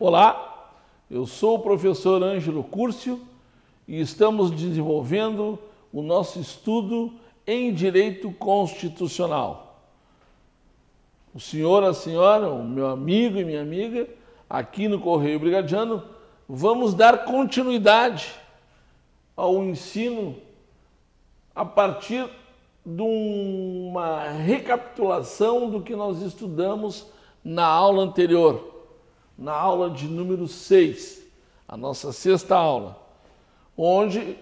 Olá, eu sou o professor Ângelo Curcio e estamos desenvolvendo o nosso estudo em Direito Constitucional. O senhor, a senhora, o meu amigo e minha amiga, aqui no Correio Brigadiano, vamos dar continuidade ao ensino a partir de uma recapitulação do que nós estudamos na aula anterior na aula de número 6, a nossa sexta aula, onde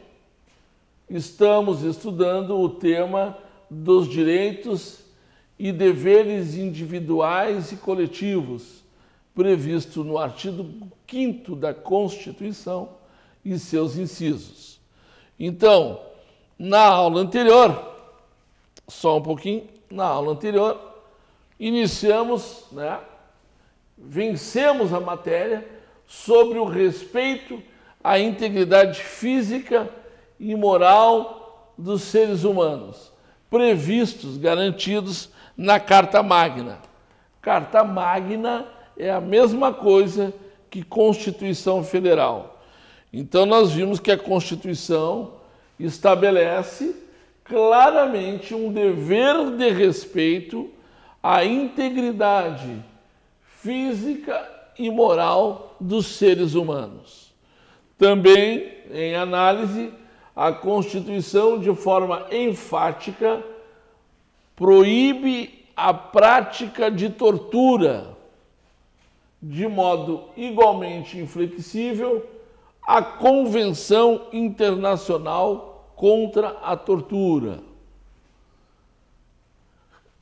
estamos estudando o tema dos direitos e deveres individuais e coletivos, previsto no artigo 5 da Constituição e seus incisos. Então, na aula anterior, só um pouquinho, na aula anterior, iniciamos né, vencemos a matéria sobre o respeito à integridade física e moral dos seres humanos, previstos, garantidos na Carta Magna. Carta Magna é a mesma coisa que Constituição Federal. Então, nós vimos que a Constituição estabelece claramente um dever de respeito à integridade física e moral dos seres humanos. Também, em análise, a Constituição, de forma enfática, proíbe a prática de tortura, de modo igualmente inflexível, a Convenção Internacional contra a Tortura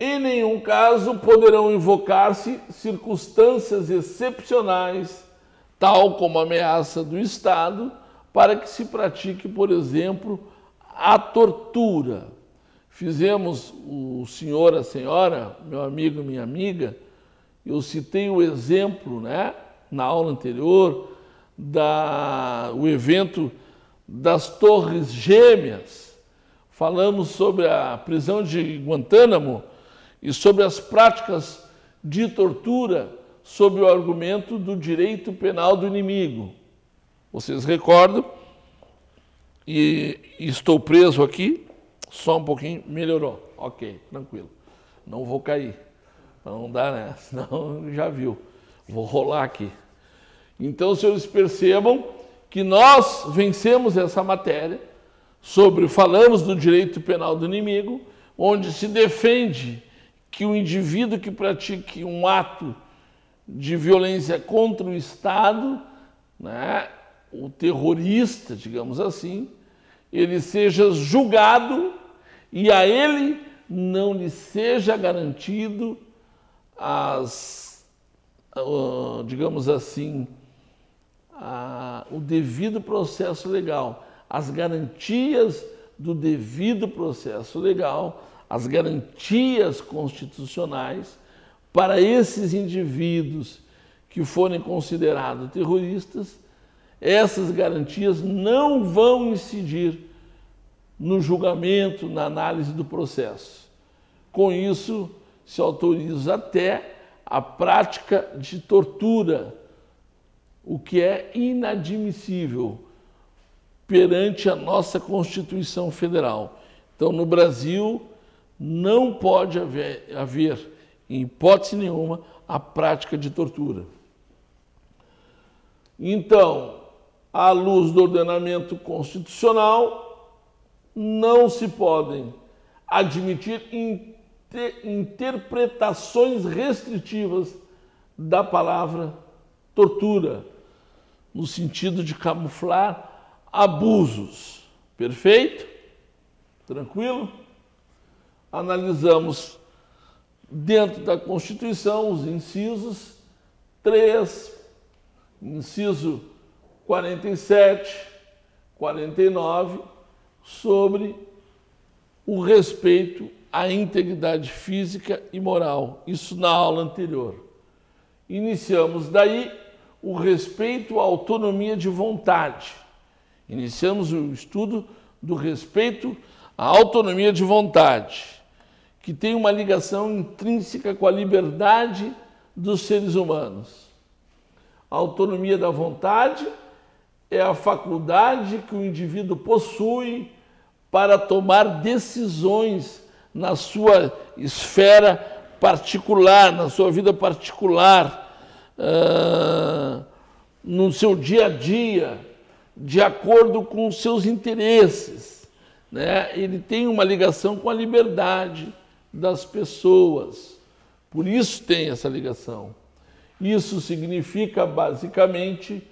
em nenhum caso poderão invocar-se circunstâncias excepcionais, tal como ameaça do Estado, para que se pratique, por exemplo, a tortura. Fizemos o senhor, a senhora, meu amigo, minha amiga, eu citei o exemplo, né, na aula anterior, da o evento das Torres Gêmeas. Falamos sobre a prisão de Guantánamo e sobre as práticas de tortura sob o argumento do direito penal do inimigo. Vocês recordam? E estou preso aqui, só um pouquinho, melhorou. Ok, tranquilo. Não vou cair. Não dá, né? Senão já viu. Vou rolar aqui. Então, senhores percebam que nós vencemos essa matéria sobre, falamos do direito penal do inimigo, onde se defende que o indivíduo que pratique um ato de violência contra o Estado, né, o terrorista, digamos assim, ele seja julgado e a ele não lhe seja garantido as, digamos assim, o devido processo legal, as garantias do devido processo legal as garantias constitucionais para esses indivíduos que forem considerados terroristas, essas garantias não vão incidir no julgamento, na análise do processo. Com isso, se autoriza até a prática de tortura, o que é inadmissível perante a nossa Constituição Federal. Então, no Brasil, não pode haver, haver, em hipótese nenhuma, a prática de tortura. Então, à luz do ordenamento constitucional, não se podem admitir inter interpretações restritivas da palavra tortura, no sentido de camuflar abusos. Perfeito? Tranquilo? Analisamos dentro da Constituição os incisos 3, inciso 47, 49, sobre o respeito à integridade física e moral. Isso na aula anterior. Iniciamos daí o respeito à autonomia de vontade. Iniciamos o estudo do respeito à autonomia de vontade que tem uma ligação intrínseca com a liberdade dos seres humanos. A autonomia da vontade é a faculdade que o indivíduo possui para tomar decisões na sua esfera particular, na sua vida particular, uh, no seu dia a dia, de acordo com os seus interesses. Né? Ele tem uma ligação com a liberdade das pessoas. Por isso tem essa ligação. Isso significa, basicamente,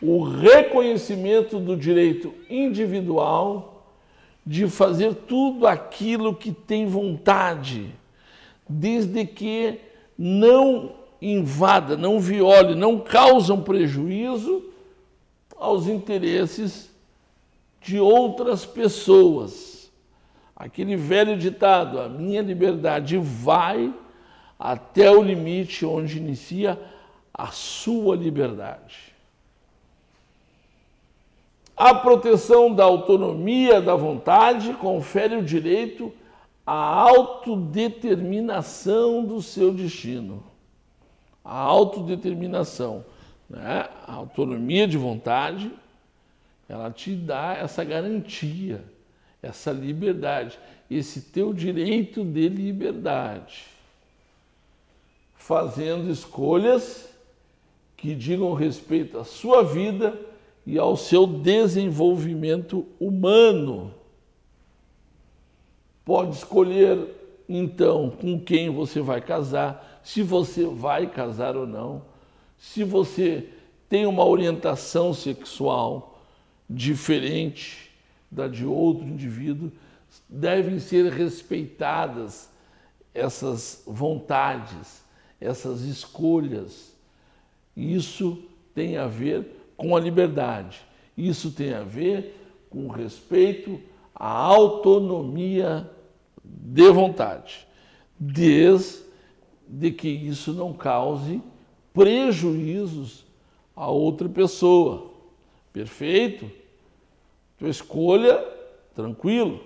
o reconhecimento do direito individual de fazer tudo aquilo que tem vontade, desde que não invada, não viole, não causam prejuízo aos interesses de outras pessoas. Aquele velho ditado, a minha liberdade vai até o limite onde inicia a sua liberdade. A proteção da autonomia da vontade confere o direito à autodeterminação do seu destino. A autodeterminação, né? a autonomia de vontade, ela te dá essa garantia, essa liberdade, esse teu direito de liberdade, fazendo escolhas que digam respeito à sua vida e ao seu desenvolvimento humano. Pode escolher, então, com quem você vai casar, se você vai casar ou não, se você tem uma orientação sexual diferente da de outro indivíduo, devem ser respeitadas essas vontades, essas escolhas. Isso tem a ver com a liberdade. Isso tem a ver com respeito à autonomia de vontade, desde que isso não cause prejuízos a outra pessoa. Perfeito? Tua escolha, tranquilo.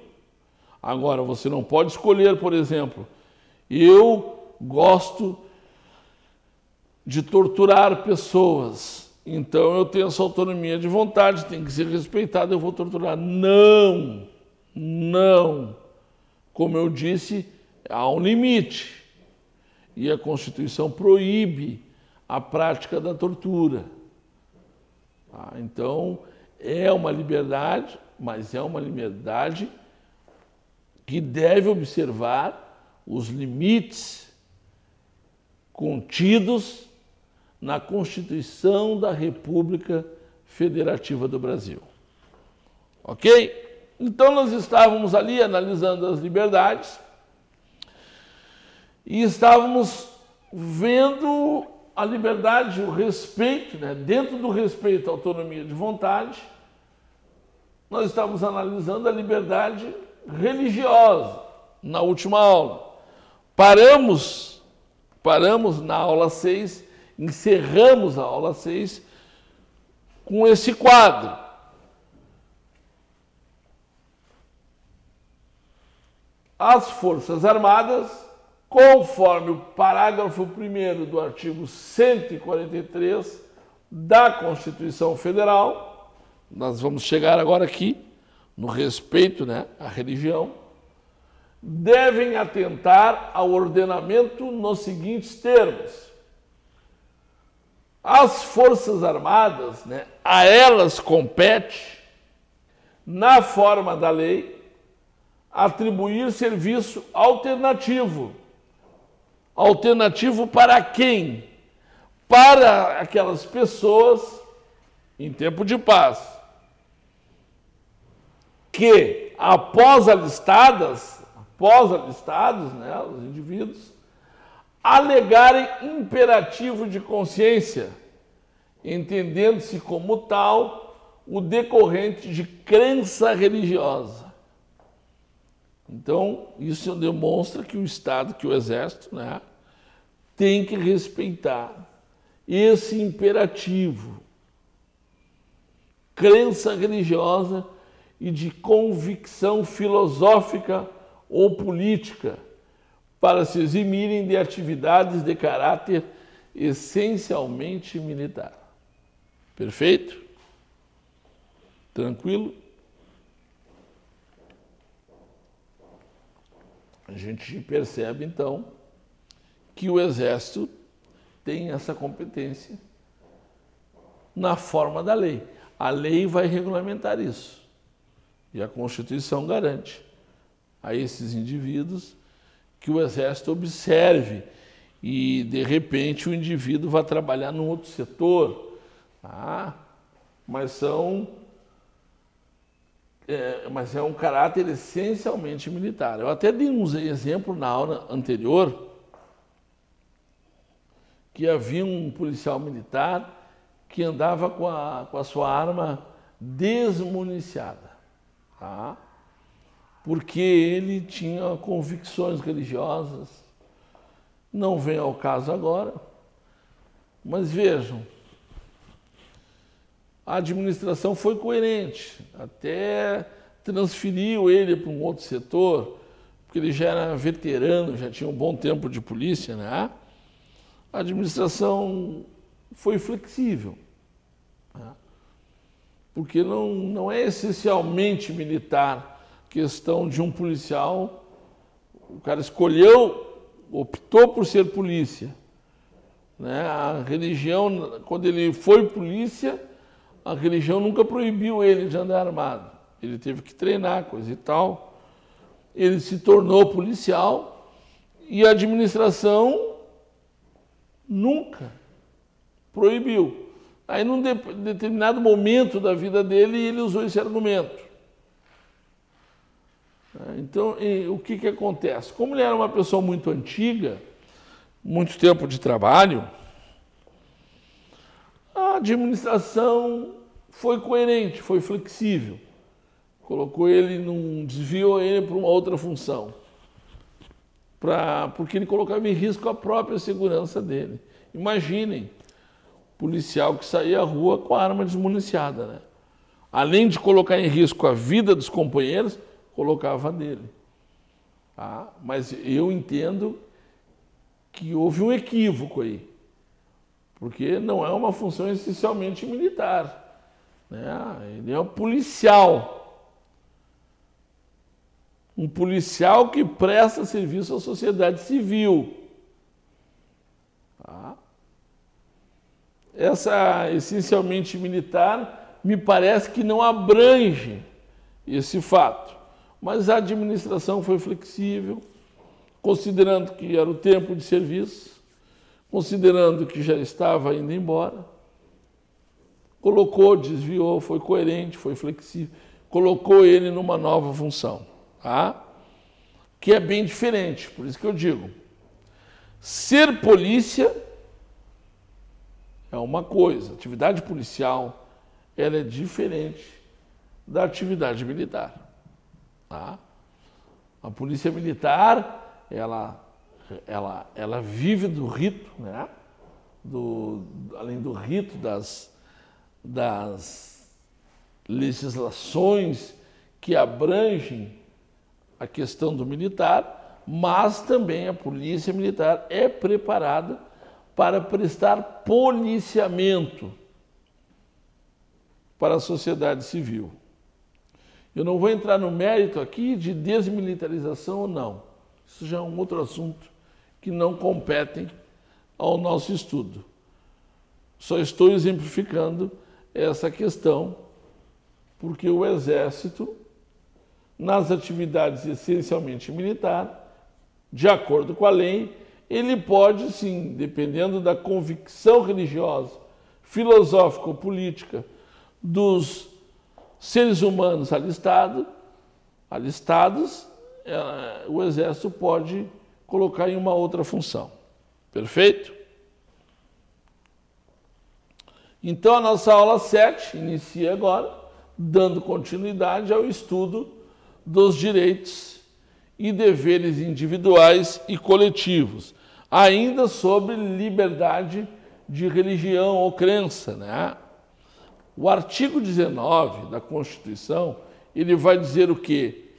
Agora, você não pode escolher, por exemplo, eu gosto de torturar pessoas. Então eu tenho essa autonomia de vontade, tem que ser respeitado, eu vou torturar. Não, não. Como eu disse, há um limite. E a Constituição proíbe a prática da tortura. Ah, então, é uma liberdade, mas é uma liberdade que deve observar os limites contidos na Constituição da República Federativa do Brasil. Ok? Então nós estávamos ali analisando as liberdades e estávamos vendo a liberdade, o respeito, né? dentro do respeito à autonomia de vontade, nós estávamos analisando a liberdade religiosa na última aula. Paramos, paramos na aula 6 encerramos a aula 6 com esse quadro. As Forças Armadas, conforme o parágrafo 1 do artigo 143 da Constituição Federal, nós vamos chegar agora aqui no respeito né, à religião, devem atentar ao ordenamento nos seguintes termos as Forças Armadas, né, a elas compete, na forma da lei, atribuir serviço alternativo. Alternativo para quem? Para aquelas pessoas em tempo de paz que, após alistadas, após alistados, né, os indivíduos, alegarem imperativo de consciência, entendendo-se como tal o decorrente de crença religiosa. Então, isso demonstra que o Estado, que o Exército, né, tem que respeitar esse imperativo. Crença religiosa e de convicção filosófica ou política para se eximirem de atividades de caráter essencialmente militar. Perfeito? Tranquilo? A gente percebe então que o Exército tem essa competência na forma da lei. A lei vai regulamentar isso. E a Constituição garante a esses indivíduos que o Exército observe e, de repente, o indivíduo vá trabalhar num outro setor Tá? Mas são. É, mas é um caráter essencialmente militar. Eu até dei um exemplo na aula anterior que havia um policial militar que andava com a, com a sua arma desmuniciada. Tá? Porque ele tinha convicções religiosas. Não vem ao caso agora. Mas vejam, a administração foi coerente, até transferiu ele para um outro setor, porque ele já era veterano, já tinha um bom tempo de polícia, né? A administração foi flexível, né? porque não, não é essencialmente militar questão de um policial, o cara escolheu, optou por ser polícia. Né? A religião, quando ele foi polícia, a religião nunca proibiu ele de andar armado. Ele teve que treinar, coisa e tal. Ele se tornou policial e a administração nunca proibiu. Aí, num de, determinado momento da vida dele, ele usou esse argumento. Então, o que, que acontece? Como ele era uma pessoa muito antiga, muito tempo de trabalho, a administração foi coerente, foi flexível. Colocou ele num. desviou ele para uma outra função. Pra, porque ele colocava em risco a própria segurança dele. Imaginem, policial que saía à rua com a arma desmuniciada, né? Além de colocar em risco a vida dos companheiros, colocava a dele. Tá? Mas eu entendo que houve um equívoco aí porque não é uma função essencialmente militar. Né? Ele é um policial. Um policial que presta serviço à sociedade civil. Tá? Essa essencialmente militar me parece que não abrange esse fato. Mas a administração foi flexível, considerando que era o tempo de serviço considerando que já estava indo embora, colocou, desviou, foi coerente, foi flexível, colocou ele numa nova função, tá? que é bem diferente, por isso que eu digo, ser polícia é uma coisa, atividade policial ela é diferente da atividade militar. Tá? A polícia militar, ela ela, ela vive do rito, né? do, além do rito das, das legislações que abrangem a questão do militar, mas também a polícia militar é preparada para prestar policiamento para a sociedade civil. Eu não vou entrar no mérito aqui de desmilitarização ou não. Isso já é um outro assunto que não competem ao nosso estudo. Só estou exemplificando essa questão, porque o Exército, nas atividades essencialmente militar, de acordo com a lei, ele pode sim, dependendo da convicção religiosa, filosófica ou política dos seres humanos alistados, alistados, eh, o Exército pode colocar em uma outra função. Perfeito? Então a nossa aula 7 inicia agora, dando continuidade ao estudo dos direitos e deveres individuais e coletivos, ainda sobre liberdade de religião ou crença, né? O artigo 19 da Constituição, ele vai dizer o quê?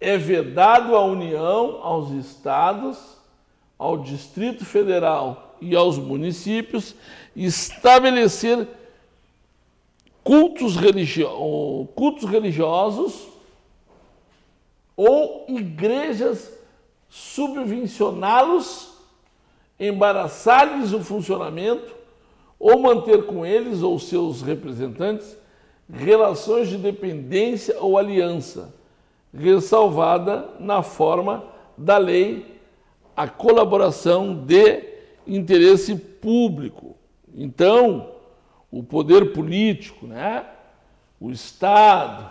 é vedado à União, aos estados, ao Distrito Federal e aos municípios estabelecer cultos, religio cultos religiosos ou igrejas subvencioná-los, embaraçar-lhes o funcionamento ou manter com eles ou seus representantes relações de dependência ou aliança, ressalvada na forma da lei a colaboração de interesse público. Então, o poder político, né, o Estado,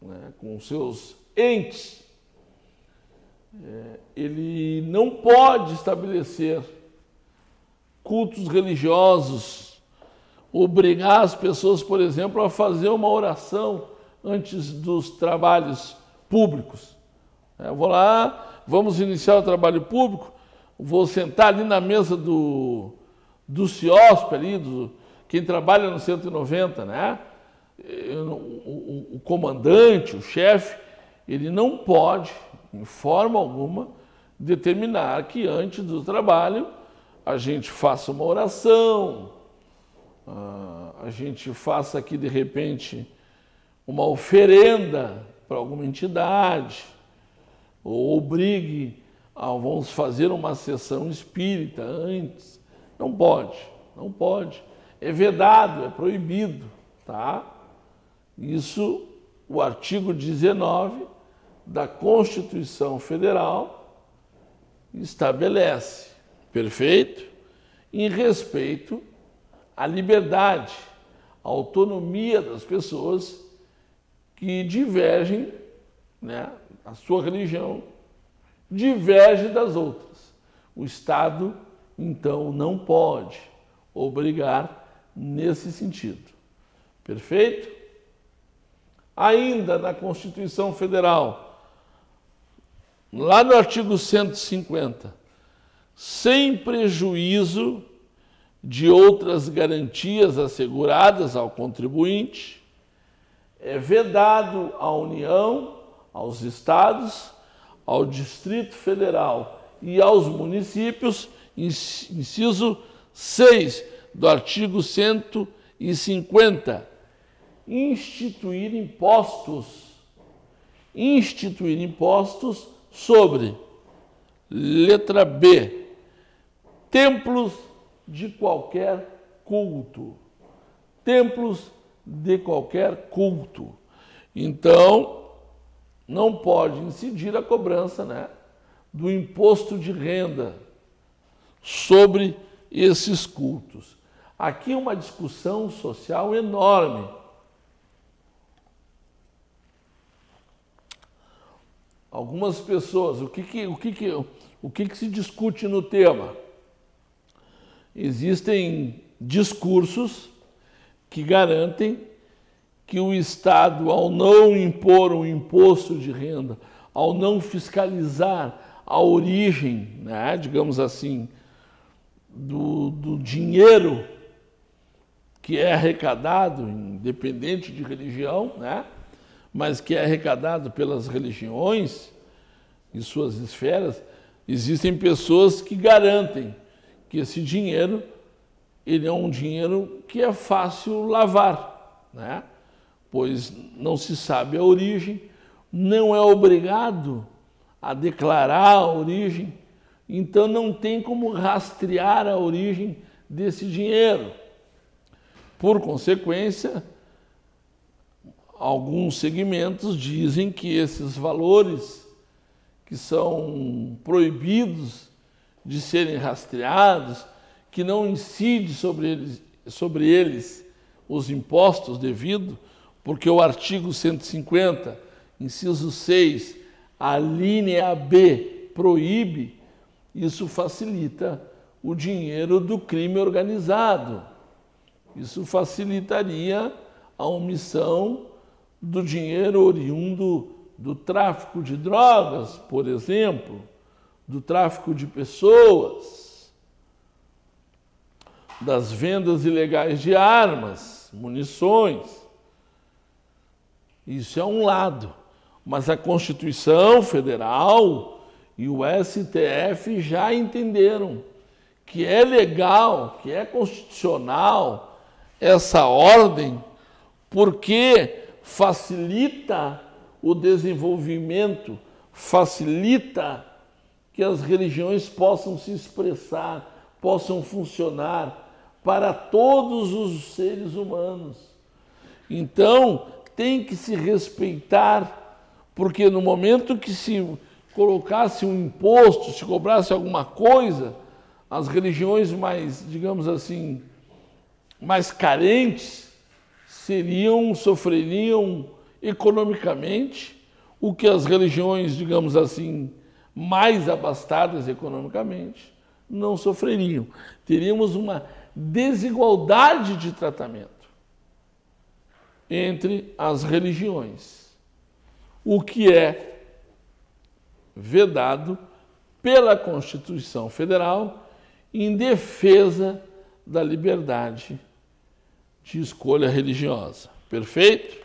né, com seus entes, é, ele não pode estabelecer cultos religiosos, obrigar as pessoas, por exemplo, a fazer uma oração antes dos trabalhos públicos. É, vou lá, vamos iniciar o trabalho público, vou sentar ali na mesa do, do CIOSP, ali, do, quem trabalha no 190, né? O, o, o comandante, o chefe, ele não pode, em forma alguma, determinar que antes do trabalho a gente faça uma oração, ah, a gente faça aqui de repente uma oferenda para alguma entidade, ou obrigue a vamos fazer uma sessão espírita antes. Não pode, não pode. É vedado, é proibido, tá? Isso o artigo 19 da Constituição Federal estabelece, perfeito? Em respeito à liberdade, à autonomia das pessoas que divergem, né, a sua religião diverge das outras. O Estado, então, não pode obrigar nesse sentido. Perfeito? ainda na Constituição Federal, lá no artigo 150, sem prejuízo de outras garantias asseguradas ao contribuinte, é vedado à União, aos estados, ao Distrito Federal e aos municípios, inciso 6 do artigo 150 instituir impostos. Instituir impostos sobre, letra B, templos de qualquer culto. Templos de qualquer culto. Então, não pode incidir a cobrança né, do imposto de renda sobre esses cultos. Aqui é uma discussão social enorme algumas pessoas, o que, que, o que, que, o que, que se discute no tema? Existem discursos que garantem que o Estado, ao não impor um imposto de renda, ao não fiscalizar a origem, né, digamos assim, do, do dinheiro que é arrecadado, independente de religião, né, mas que é arrecadado pelas religiões em suas esferas, existem pessoas que garantem que esse dinheiro ele é um dinheiro que é fácil lavar, né? pois não se sabe a origem, não é obrigado a declarar a origem, então não tem como rastrear a origem desse dinheiro. Por consequência, alguns segmentos dizem que esses valores que são proibidos de serem rastreados, que não incide sobre eles, sobre eles os impostos devidos, porque o artigo 150, inciso 6, a linha B proíbe, isso facilita o dinheiro do crime organizado. Isso facilitaria a omissão do dinheiro oriundo do tráfico de drogas, por exemplo, do tráfico de pessoas, das vendas ilegais de armas, munições. Isso é um lado. Mas a Constituição Federal e o STF já entenderam que é legal, que é constitucional essa ordem porque facilita o desenvolvimento, facilita que as religiões possam se expressar, possam funcionar para todos os seres humanos. Então, tem que se respeitar, porque no momento que se colocasse um imposto, se cobrasse alguma coisa, as religiões mais, digamos assim, mais carentes seriam, sofreriam economicamente, o que as religiões, digamos assim, mais abastadas economicamente não sofreriam. Teríamos uma desigualdade de tratamento entre as religiões, o que é vedado pela Constituição Federal em defesa da liberdade de escolha religiosa. Perfeito?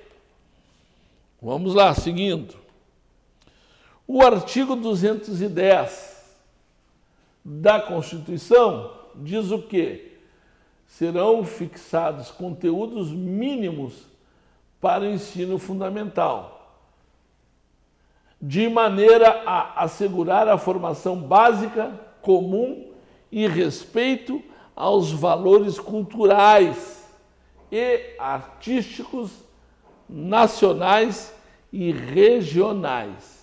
Vamos lá, seguindo. O artigo 210 da Constituição diz o quê? Serão fixados conteúdos mínimos para o ensino fundamental, de maneira a assegurar a formação básica, comum e respeito aos valores culturais e artísticos nacionais e regionais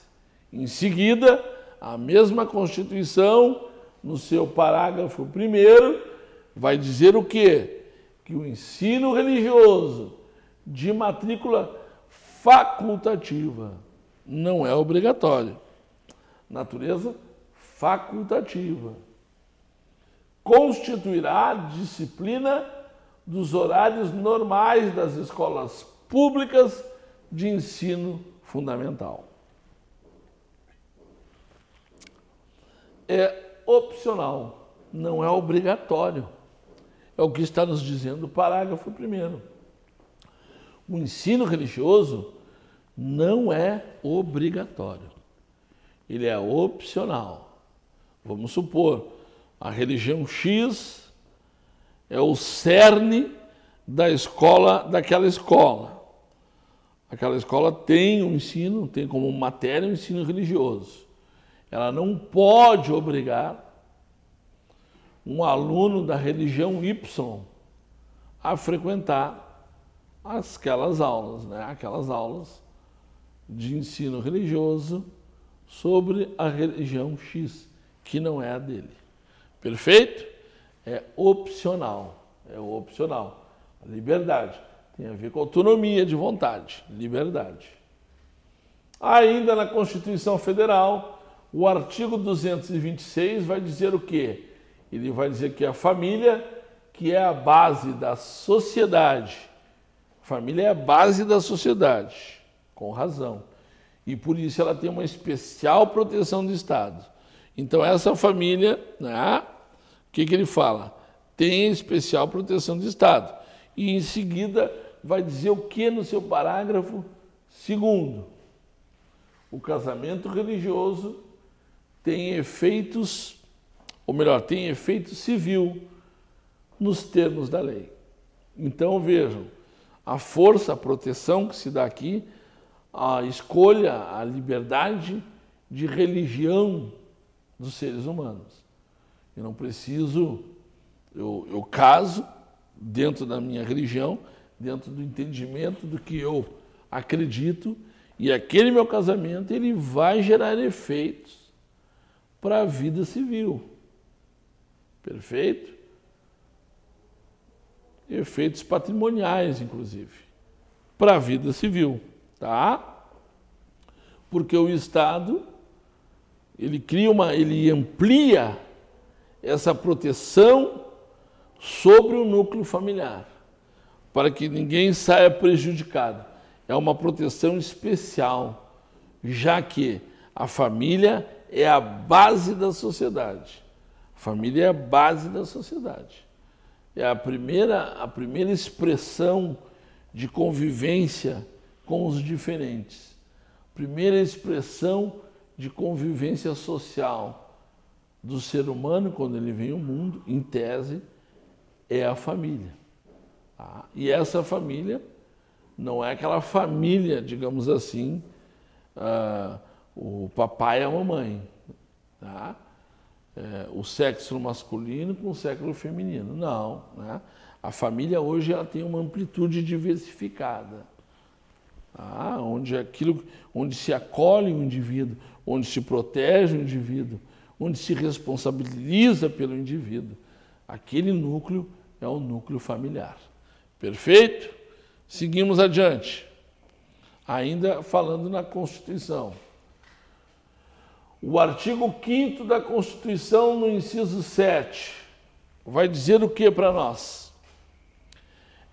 em seguida, a mesma Constituição, no seu parágrafo primeiro, vai dizer o quê? Que o ensino religioso de matrícula facultativa não é obrigatório. Natureza facultativa. Constituirá disciplina dos horários normais das escolas públicas de ensino fundamental. é opcional, não é obrigatório. É o que está nos dizendo o parágrafo primeiro. O ensino religioso não é obrigatório. Ele é opcional. Vamos supor, a religião X é o cerne da escola, daquela escola. Aquela escola tem um ensino, tem como matéria o um ensino religioso. Ela não pode obrigar um aluno da religião Y a frequentar aquelas aulas, né? aquelas aulas de ensino religioso sobre a religião X, que não é a dele. Perfeito? É opcional. É opcional. Liberdade tem a ver com autonomia de vontade, liberdade. Ainda na Constituição Federal, o artigo 226 vai dizer o quê? Ele vai dizer que a família, que é a base da sociedade, família é a base da sociedade, com razão. E por isso ela tem uma especial proteção do Estado. Então essa família, né, que, que ele fala? Tem especial proteção do Estado. E em seguida vai dizer o que no seu parágrafo segundo? O casamento religioso tem efeitos, ou melhor, tem efeito civil nos termos da lei. Então vejam, a força, a proteção que se dá aqui, a escolha, a liberdade de religião dos seres humanos. Eu não preciso, eu, eu caso dentro da minha religião, dentro do entendimento do que eu acredito, e aquele meu casamento ele vai gerar efeitos para a vida civil. Perfeito? Efeitos patrimoniais, inclusive, para a vida civil, tá? Porque o Estado ele cria uma, ele amplia essa proteção sobre o núcleo familiar, para que ninguém saia prejudicado. É uma proteção especial, já que a família é a base da sociedade. A família é a base da sociedade. É a primeira, a primeira expressão de convivência com os diferentes. Primeira expressão de convivência social do ser humano quando ele vem ao mundo, em tese, é a família. Tá? E essa família não é aquela família, digamos assim, uh, o papai e a mamãe. Tá? É, o sexo masculino com o sexo feminino. Não. Né? A família hoje ela tem uma amplitude diversificada. Tá? Onde, aquilo, onde se acolhe o indivíduo, onde se protege o indivíduo, onde se responsabiliza pelo indivíduo. Aquele núcleo é o núcleo familiar. Perfeito? Seguimos adiante. Ainda falando na Constituição. O artigo 5 da Constituição, no inciso 7, vai dizer o que para nós?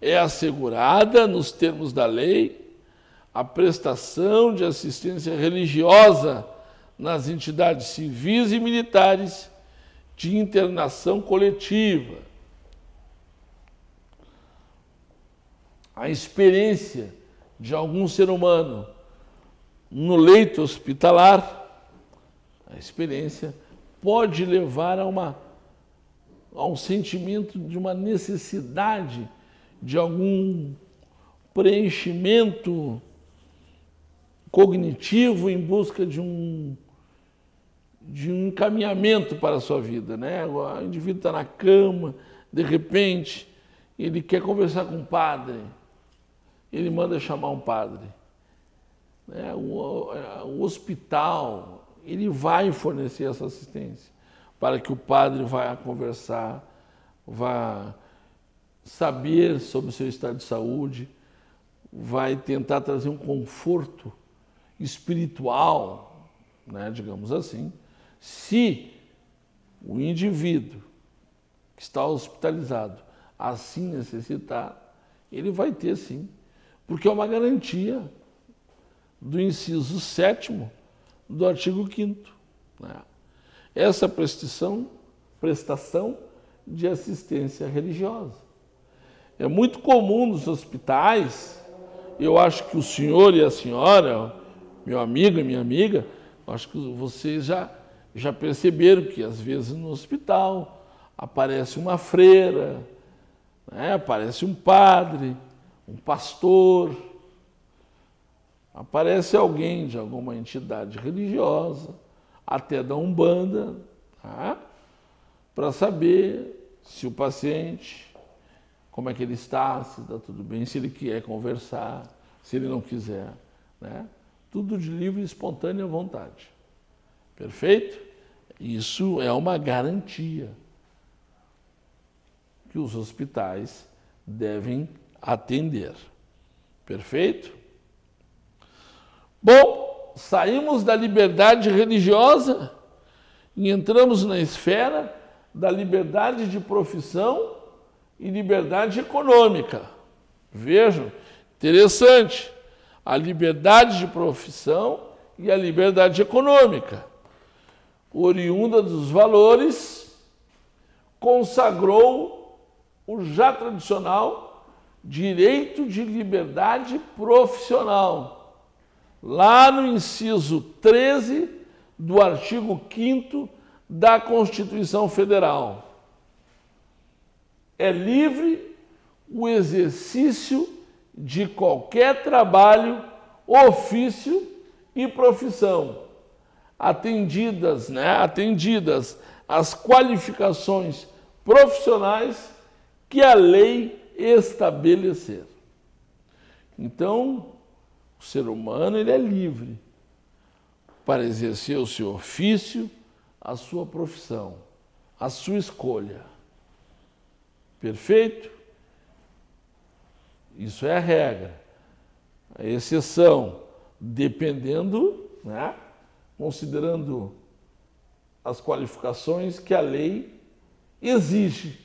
É assegurada, nos termos da lei, a prestação de assistência religiosa nas entidades civis e militares de internação coletiva. A experiência de algum ser humano no leito hospitalar, a experiência pode levar a, uma, a um sentimento de uma necessidade de algum preenchimento cognitivo em busca de um, de um encaminhamento para a sua vida. Né? O indivíduo está na cama, de repente, ele quer conversar com o padre, ele manda chamar um padre. Né? O, o hospital, ele vai fornecer essa assistência para que o padre vá conversar, vá saber sobre o seu estado de saúde, vai tentar trazer um conforto espiritual, né, digamos assim, se o indivíduo que está hospitalizado assim necessitar, ele vai ter sim, porque é uma garantia do inciso sétimo do artigo 5 né? Essa prestação, prestação de assistência religiosa. É muito comum nos hospitais, eu acho que o senhor e a senhora, meu amigo e minha amiga, acho que vocês já, já perceberam que às vezes no hospital aparece uma freira, né? aparece um padre, um pastor, aparece alguém de alguma entidade religiosa, até da Umbanda, tá? para saber se o paciente, como é que ele está, se está tudo bem, se ele quer conversar, se ele não quiser. Né? Tudo de livre e espontânea vontade. Perfeito? Isso é uma garantia que os hospitais devem atender. Perfeito? Bom, saímos da liberdade religiosa e entramos na esfera da liberdade de profissão e liberdade econômica. Vejam, interessante, a liberdade de profissão e a liberdade econômica, oriunda dos valores, consagrou o já tradicional direito de liberdade profissional lá no inciso 13 do artigo 5 da Constituição Federal. É livre o exercício de qualquer trabalho, ofício e profissão, atendidas, né, atendidas as qualificações profissionais que a lei estabelecer. Então, o ser humano ele é livre para exercer o seu ofício, a sua profissão, a sua escolha. Perfeito? Isso é a regra. A exceção, dependendo, né, considerando as qualificações que a lei exige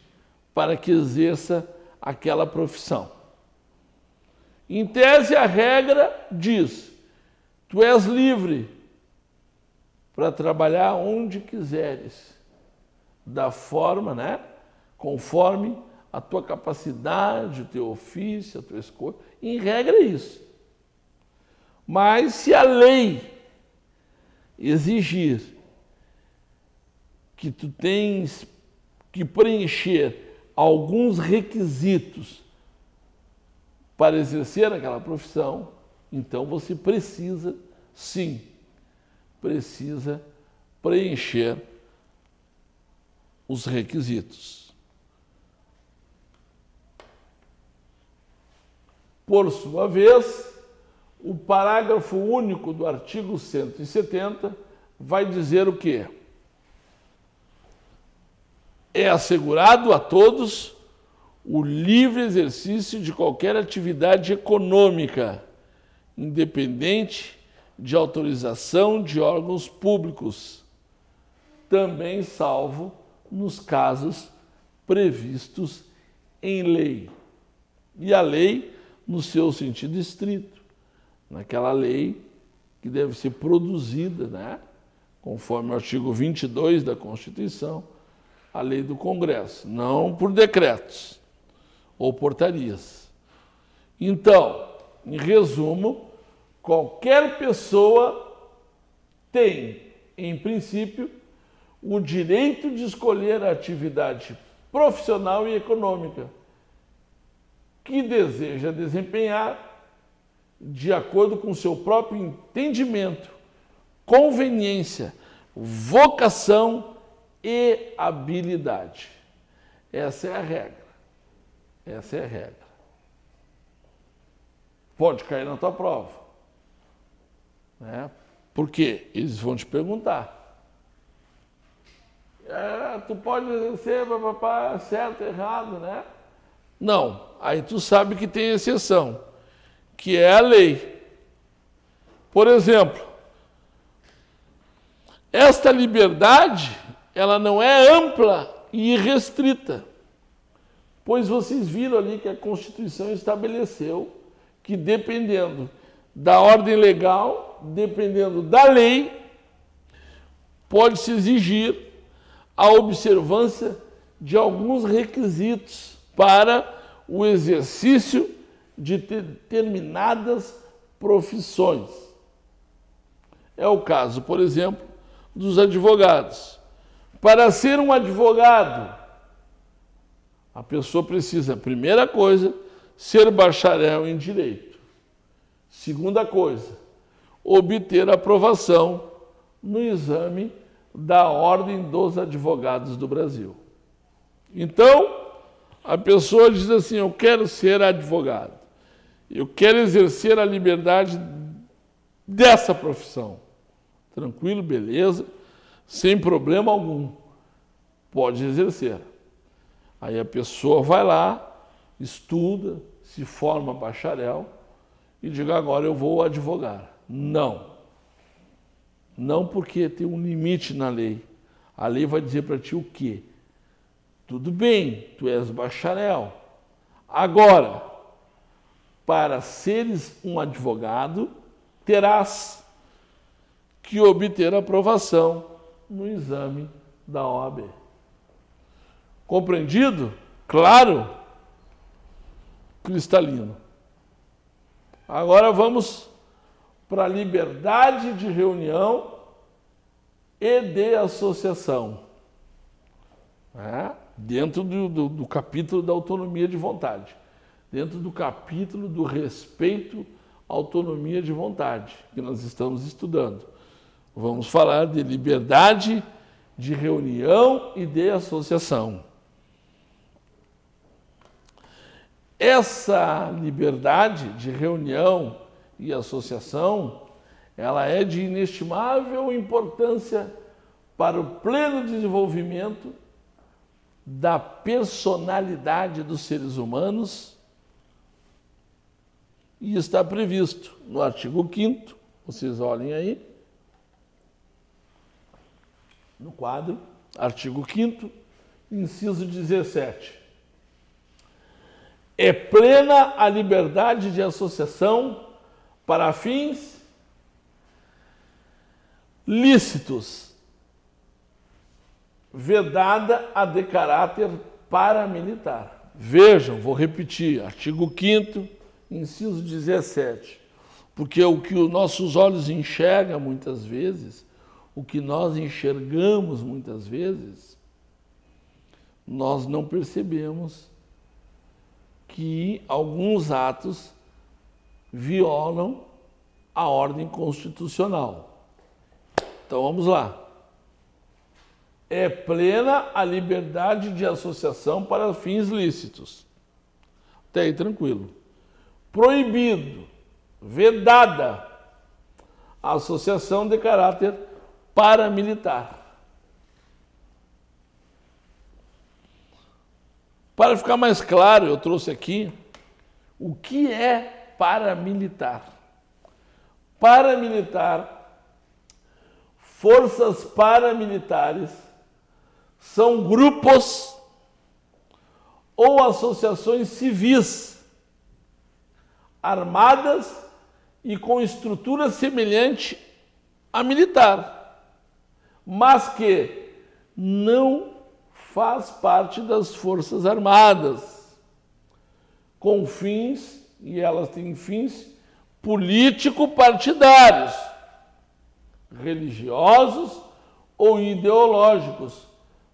para que exerça aquela profissão. Em tese, a regra diz: tu és livre para trabalhar onde quiseres, da forma, né? Conforme a tua capacidade, o teu ofício, a tua escolha. Em regra é isso. Mas se a lei exigir que tu tens que preencher alguns requisitos para exercer aquela profissão, então você precisa, sim, precisa preencher os requisitos. Por sua vez, o parágrafo único do artigo 170 vai dizer o quê? É assegurado a todos o livre exercício de qualquer atividade econômica, independente de autorização de órgãos públicos, também salvo nos casos previstos em lei. E a lei no seu sentido estrito, naquela lei que deve ser produzida, né? conforme o artigo 22 da Constituição, a lei do Congresso, não por decretos ou portarias. Então, em resumo, qualquer pessoa tem, em princípio, o direito de escolher a atividade profissional e econômica que deseja desempenhar de acordo com seu próprio entendimento, conveniência, vocação e habilidade. Essa é a regra. Essa é a regra. Pode cair na tua prova. Né? Por quê? Eles vão te perguntar. É, tu pode ser papapá, certo, errado, né? Não. Aí tu sabe que tem exceção, que é a lei. Por exemplo, esta liberdade, ela não é ampla e irrestrita, pois vocês viram ali que a Constituição estabeleceu que dependendo da ordem legal, dependendo da lei, pode-se exigir a observância de alguns requisitos para o exercício de determinadas profissões. É o caso, por exemplo, dos advogados. Para ser um advogado, a pessoa precisa, primeira coisa, ser bacharel em direito. Segunda coisa, obter aprovação no exame da Ordem dos Advogados do Brasil. Então, a pessoa diz assim: Eu quero ser advogado, eu quero exercer a liberdade dessa profissão. Tranquilo, beleza, sem problema algum. Pode exercer. Aí a pessoa vai lá, estuda, se forma bacharel e diga: Agora eu vou advogar. Não. Não porque tem um limite na lei. A lei vai dizer para ti o quê? Tudo bem, tu és bacharel. Agora, para seres um advogado, terás que obter aprovação no exame da OAB. Compreendido? Claro? Cristalino. Agora vamos para a liberdade de reunião e de associação. É? dentro do, do, do capítulo da autonomia de vontade, dentro do capítulo do respeito à autonomia de vontade, que nós estamos estudando. Vamos falar de liberdade de reunião e de associação. Essa liberdade de reunião e associação, ela é de inestimável importância para o pleno desenvolvimento da personalidade dos seres humanos e está previsto no artigo 5 vocês olhem aí, no quadro, artigo 5 inciso 17. É plena a liberdade de associação para fins lícitos vedada a de caráter paramilitar. Vejam, vou repetir, artigo 5 inciso 17. Porque o que os nossos olhos enxergam muitas vezes, o que nós enxergamos muitas vezes, nós não percebemos que alguns atos violam a ordem constitucional. Então vamos lá. É plena a liberdade de associação para fins lícitos. Até aí tranquilo. Proibido, vedada a associação de caráter paramilitar. Para ficar mais claro, eu trouxe aqui o que é paramilitar. Paramilitar, forças paramilitares, são grupos ou associações civis armadas e com estrutura semelhante à militar, mas que não faz parte das Forças Armadas, com fins, e elas têm fins político-partidários, religiosos ou ideológicos,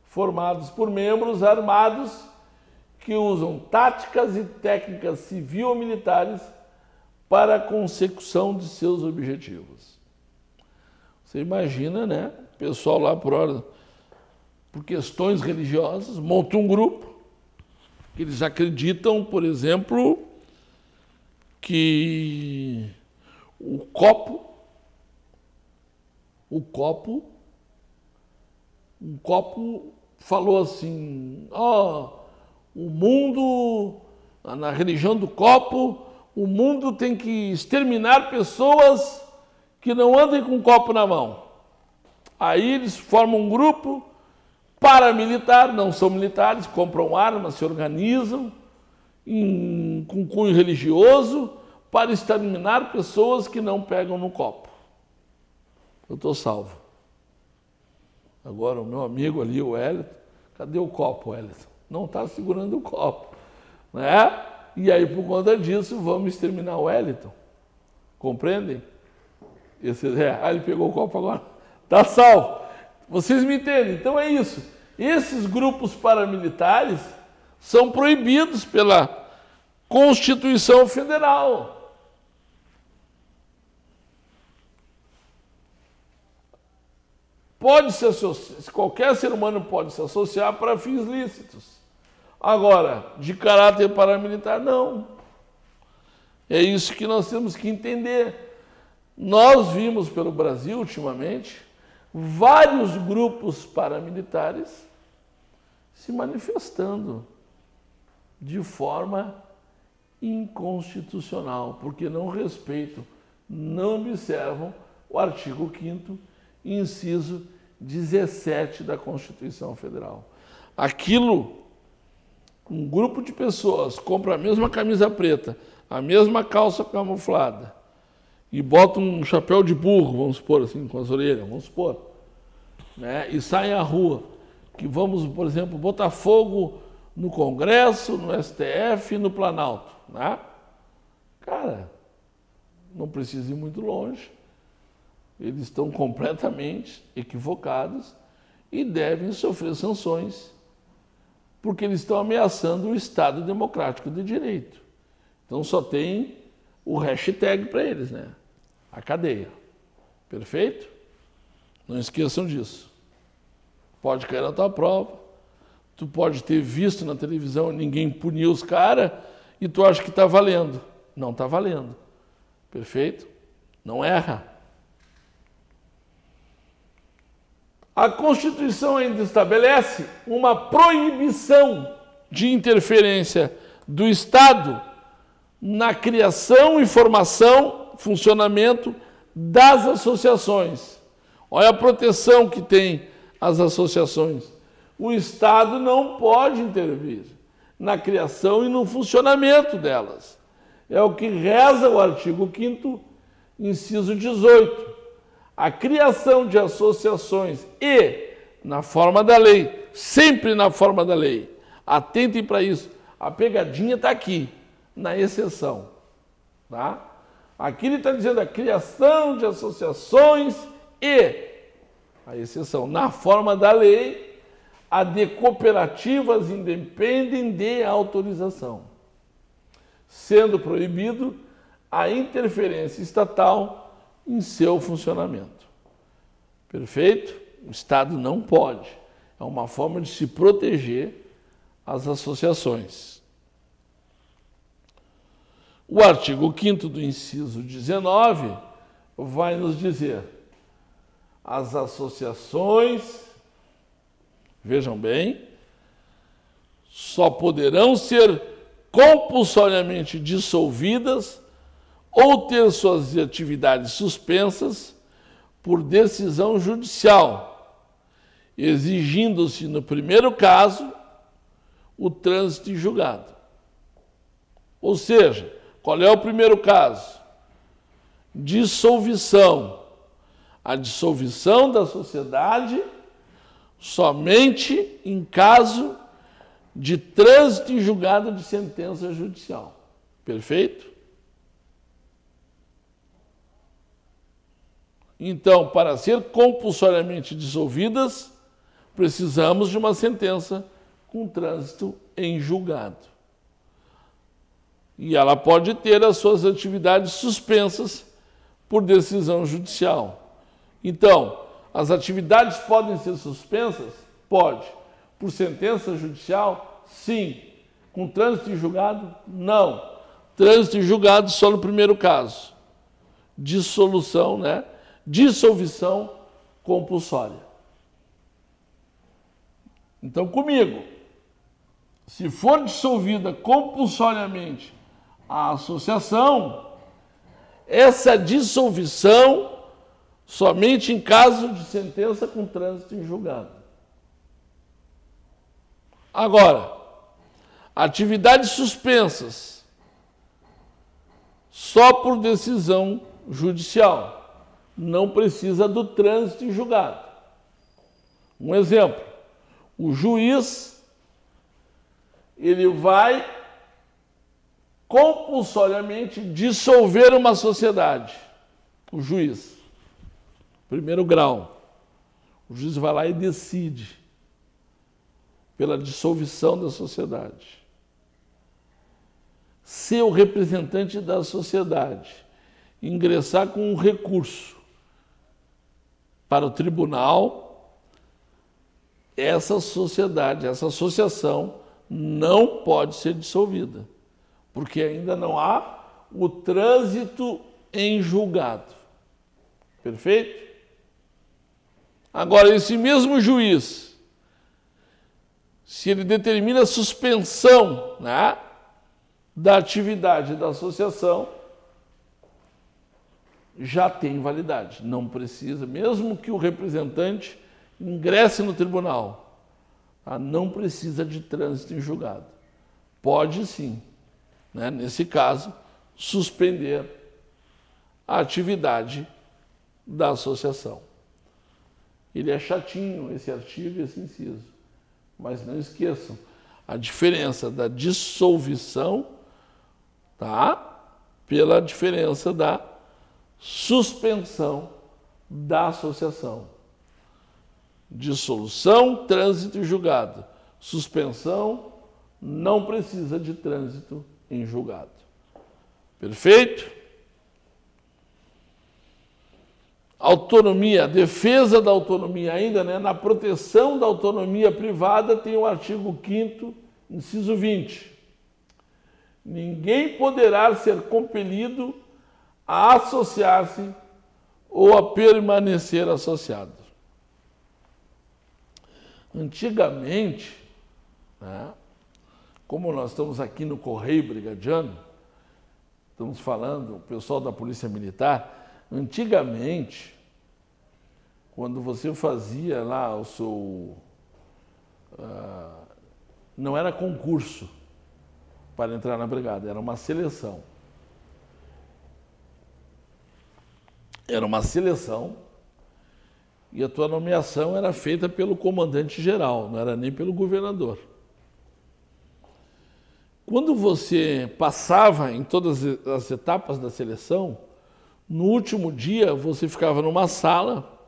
formados por membros armados que usam táticas e técnicas civil-militares para a consecução de seus objetivos. Você imagina, né? O pessoal lá por por questões religiosas, montam um grupo, que eles acreditam, por exemplo, que o copo, o copo, um copo falou assim, ó, oh, o mundo, na religião do copo, o mundo tem que exterminar pessoas que não andem com um copo na mão. Aí eles formam um grupo paramilitar, não são militares, compram armas, se organizam em, com cunho religioso para exterminar pessoas que não pegam no copo. Eu estou salvo. Agora o meu amigo ali, o Wellington, cadê o copo, Wellington? Não está segurando o copo. Né? E aí, por conta disso, vamos exterminar o Wellington. Compreendem? Esse, é, ah, ele pegou o copo agora. Está salvo. Vocês me entendem? Então é isso. Esses grupos paramilitares são proibidos pela Constituição Federal. Pode se associar, qualquer ser humano pode se associar para fins lícitos. Agora, de caráter paramilitar, não. É isso que nós temos que entender. Nós vimos pelo Brasil ultimamente vários grupos paramilitares se manifestando de forma inconstitucional, porque não respeitam, não observam o artigo 5 inciso 17 da Constituição Federal. Aquilo, um grupo de pessoas compra a mesma camisa preta, a mesma calça camuflada, e bota um chapéu de burro, vamos supor assim, com as orelhas, vamos supor, né? e sai à rua, que vamos, por exemplo, botar fogo no Congresso, no STF e no Planalto. Né? Cara, não precisa ir muito longe. Eles estão completamente equivocados e devem sofrer sanções, porque eles estão ameaçando o Estado Democrático de Direito. Então só tem o hashtag para eles, né? a cadeia. Perfeito? Não esqueçam disso. Pode cair na tua prova. Tu pode ter visto na televisão ninguém puniu os caras e tu acha que está valendo. Não está valendo. Perfeito? Não erra. A Constituição ainda estabelece uma proibição de interferência do Estado na criação e formação funcionamento das associações. Olha a proteção que tem as associações. O Estado não pode intervir na criação e no funcionamento delas. É o que reza o artigo 5, inciso 18. A criação de associações e, na forma da lei, sempre na forma da lei, atentem para isso. A pegadinha está aqui, na exceção. Tá? Aqui ele está dizendo a criação de associações e, a exceção, na forma da lei, a de cooperativas independem de autorização, sendo proibido a interferência estatal em seu funcionamento. Perfeito? O Estado não pode. É uma forma de se proteger as associações. O artigo 5 do inciso 19 vai nos dizer: as associações, vejam bem, só poderão ser compulsoriamente dissolvidas ou ter suas atividades suspensas por decisão judicial, exigindo-se, no primeiro caso, o trânsito em julgado. Ou seja, qual é o primeiro caso? Dissolução. A dissolução da sociedade somente em caso de trânsito em julgado de sentença judicial. Perfeito? Então, para ser compulsoriamente dissolvidas, precisamos de uma sentença com trânsito em julgado. E ela pode ter as suas atividades suspensas por decisão judicial. Então, as atividades podem ser suspensas? Pode. Por sentença judicial? Sim. Com trânsito em julgado? Não. Trânsito em julgado só no primeiro caso. Dissolução, né? Dissolução compulsória. Então, comigo, se for dissolvida compulsoriamente a associação, essa dissolução somente em caso de sentença com trânsito em julgado. Agora, atividades suspensas só por decisão judicial. Não precisa do trânsito em julgado. Um exemplo: o juiz ele vai compulsoriamente dissolver uma sociedade. O juiz, primeiro grau. O juiz vai lá e decide pela dissolução da sociedade. Ser o representante da sociedade, ingressar com um recurso para o tribunal, essa sociedade, essa associação não pode ser dissolvida, porque ainda não há o trânsito em julgado. Perfeito? Agora, esse mesmo juiz se ele determina a suspensão né, da atividade da associação, já tem validade. Não precisa, mesmo que o representante ingresse no tribunal, tá, não precisa de trânsito em julgado. Pode sim, né, nesse caso, suspender a atividade da associação. Ele é chatinho, esse artigo e esse inciso. Mas não esqueçam a diferença da dissolução, tá? Pela diferença da suspensão da associação. Dissolução, trânsito e julgado. Suspensão não precisa de trânsito em julgado. Perfeito? autonomia, defesa da autonomia ainda, né? na proteção da autonomia privada tem o artigo 5 inciso 20. Ninguém poderá ser compelido a associar-se ou a permanecer associado. Antigamente, né, como nós estamos aqui no Correio Brigadiano, estamos falando, o pessoal da Polícia Militar, Antigamente, quando você fazia lá o seu. Uh, não era concurso para entrar na brigada, era uma seleção. Era uma seleção e a tua nomeação era feita pelo comandante geral, não era nem pelo governador. Quando você passava em todas as etapas da seleção, no último dia, você ficava numa sala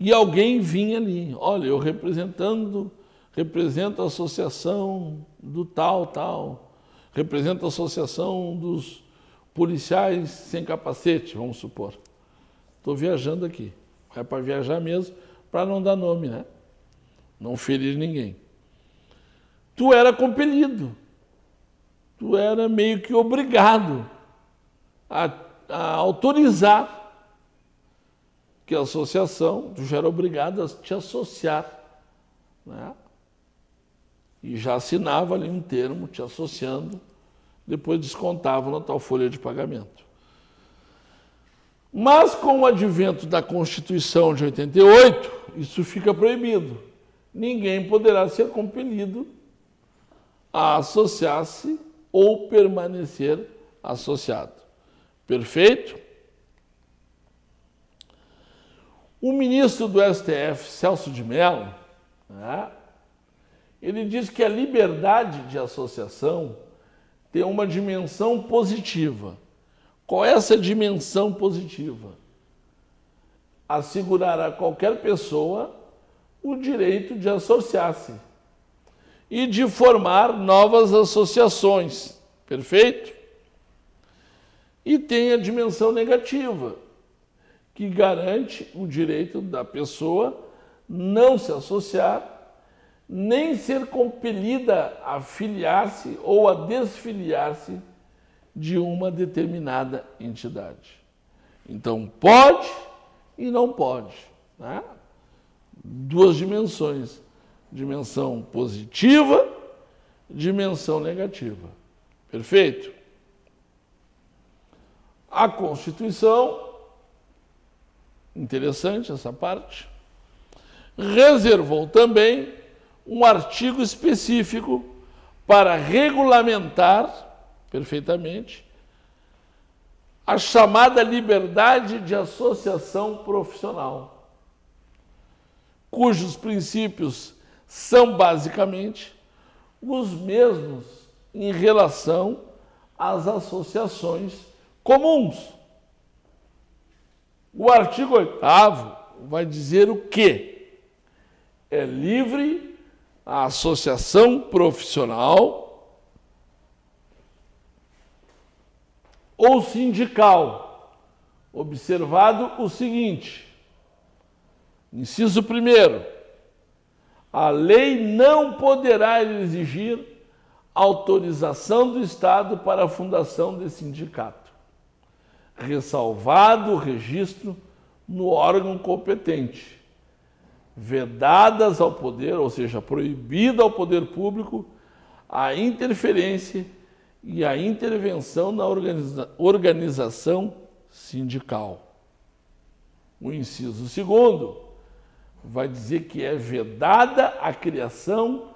e alguém vinha ali. Olha, eu representando, represento a associação do tal, tal, represento a associação dos policiais sem capacete, vamos supor. Estou viajando aqui. É para viajar mesmo, para não dar nome, né? Não ferir ninguém. Tu era compelido. Tu era meio que obrigado a, a autorizar que a associação, tu já era obrigado a te associar. Né? E já assinava ali um termo te associando, depois descontava na tal folha de pagamento. Mas com o advento da Constituição de 88, isso fica proibido. Ninguém poderá ser compelido a associar-se ou permanecer associado. Perfeito? O ministro do STF, Celso de Mello, né, ele diz que a liberdade de associação tem uma dimensão positiva. Qual é essa dimensão positiva? Assegurar a qualquer pessoa o direito de associar-se e de formar novas associações. Perfeito? E tem a dimensão negativa, que garante o direito da pessoa não se associar, nem ser compelida a filiar-se ou a desfiliar-se de uma determinada entidade. Então, pode e não pode. Né? Duas dimensões: dimensão positiva, dimensão negativa. Perfeito? A Constituição, interessante essa parte, reservou também um artigo específico para regulamentar perfeitamente a chamada liberdade de associação profissional, cujos princípios são basicamente os mesmos em relação às associações comuns. O artigo 8 vai dizer o que? É livre a associação profissional ou sindical. Observado o seguinte: inciso primeiro, a lei não poderá exigir autorização do Estado para a fundação de sindicato. Ressalvado o registro no órgão competente, vedadas ao poder, ou seja, proibida ao poder público a interferência e a intervenção na organiza organização sindical. O inciso segundo vai dizer que é vedada a criação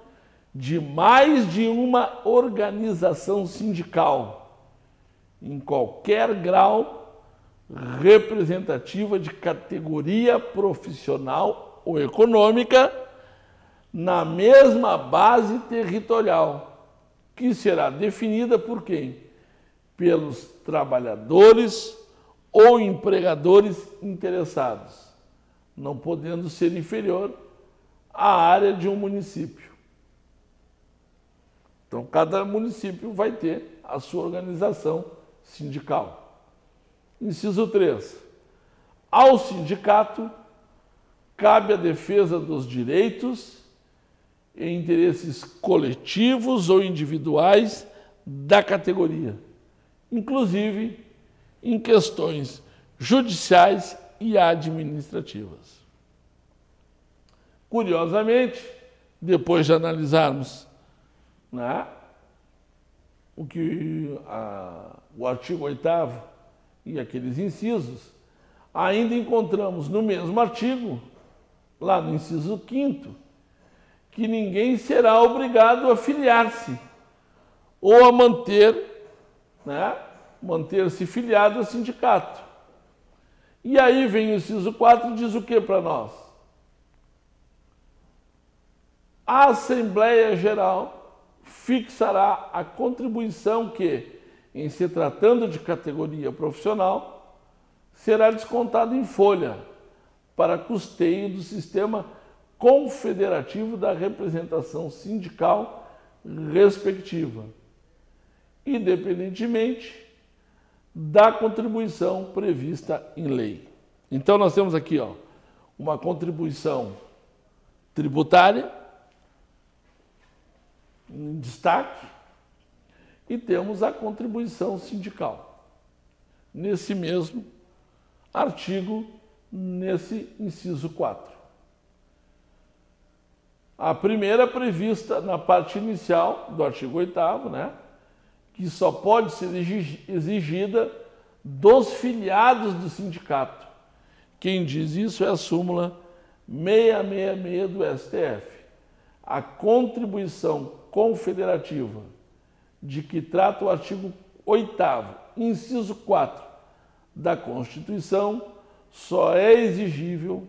de mais de uma organização sindical em qualquer grau representativa de categoria profissional ou econômica na mesma base territorial, que será definida por quem? Pelos trabalhadores ou empregadores interessados, não podendo ser inferior à área de um município. Então, cada município vai ter a sua organização sindical. Inciso 3. Ao sindicato cabe a defesa dos direitos e interesses coletivos ou individuais da categoria, inclusive em questões judiciais e administrativas. Curiosamente, depois de analisarmos né, o que a, o artigo 8 e aqueles incisos, ainda encontramos no mesmo artigo, lá no inciso 5 que ninguém será obrigado a filiar-se ou a manter, né, manter-se filiado ao sindicato. E aí vem o inciso 4 e diz o que para nós? A Assembleia Geral fixará a contribuição que, em se tratando de categoria profissional, será descontada em folha para custeio do sistema confederativo da representação sindical respectiva, independentemente da contribuição prevista em lei. Então nós temos aqui, ó, uma contribuição tributária em destaque e temos a contribuição sindical. Nesse mesmo artigo, nesse inciso 4. A primeira prevista na parte inicial do artigo 8 né, que só pode ser exigida dos filiados do sindicato. Quem diz isso é a súmula 666 do STF. A contribuição confederativa de que trata o artigo 8 inciso 4 da Constituição só é exigível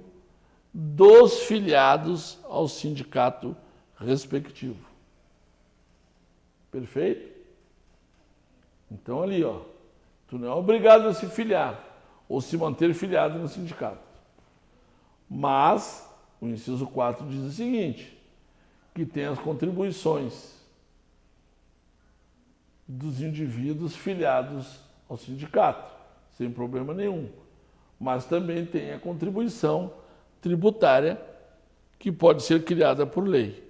dos filiados ao sindicato respectivo. Perfeito? Então ali, ó, tu não é obrigado a se filiar ou se manter filiado no sindicato. Mas o inciso 4 diz o seguinte: que tem as contribuições dos indivíduos filiados ao sindicato, sem problema nenhum. Mas também tem a contribuição tributária que pode ser criada por lei.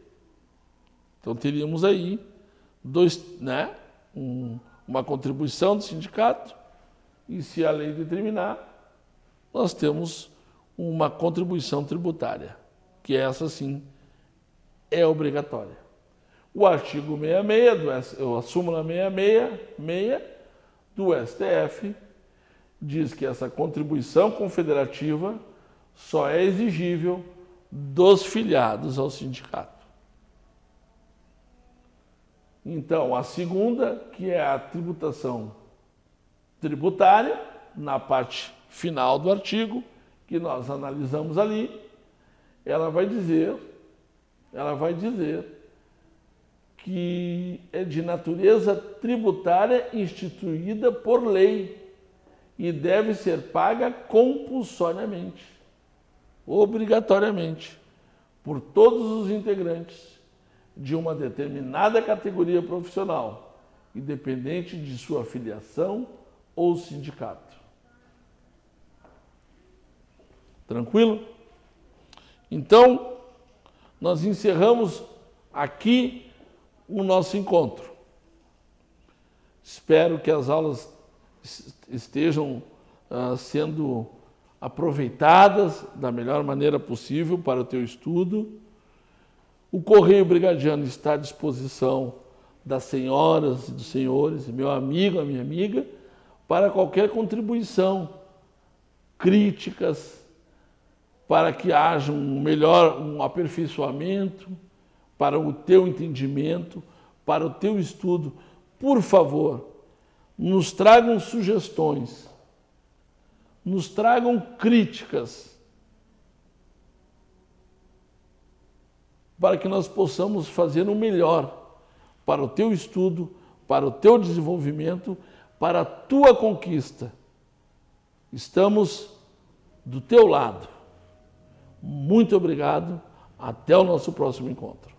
Então teríamos aí dois, né, um, uma contribuição do sindicato e se a lei determinar, nós temos uma contribuição tributária, que essa sim é obrigatória. O artigo 66, do, a súmula 666 do STF, diz que essa contribuição confederativa só é exigível dos filiados ao sindicato. Então, a segunda, que é a tributação tributária, na parte final do artigo, que nós analisamos ali, ela vai dizer, ela vai dizer que é de natureza tributária instituída por lei e deve ser paga compulsoriamente obrigatoriamente por todos os integrantes de uma determinada categoria profissional, independente de sua filiação ou sindicato. Tranquilo? Então, nós encerramos aqui o nosso encontro. Espero que as aulas estejam uh, sendo aproveitadas da melhor maneira possível para o teu estudo. O Correio Brigadiano está à disposição das senhoras e dos senhores, meu amigo, a minha amiga, para qualquer contribuição, críticas, para que haja um melhor um aperfeiçoamento para o teu entendimento, para o teu estudo. Por favor, nos tragam sugestões nos tragam críticas para que nós possamos fazer o melhor para o teu estudo, para o teu desenvolvimento, para a tua conquista. Estamos do teu lado. Muito obrigado. Até o nosso próximo encontro.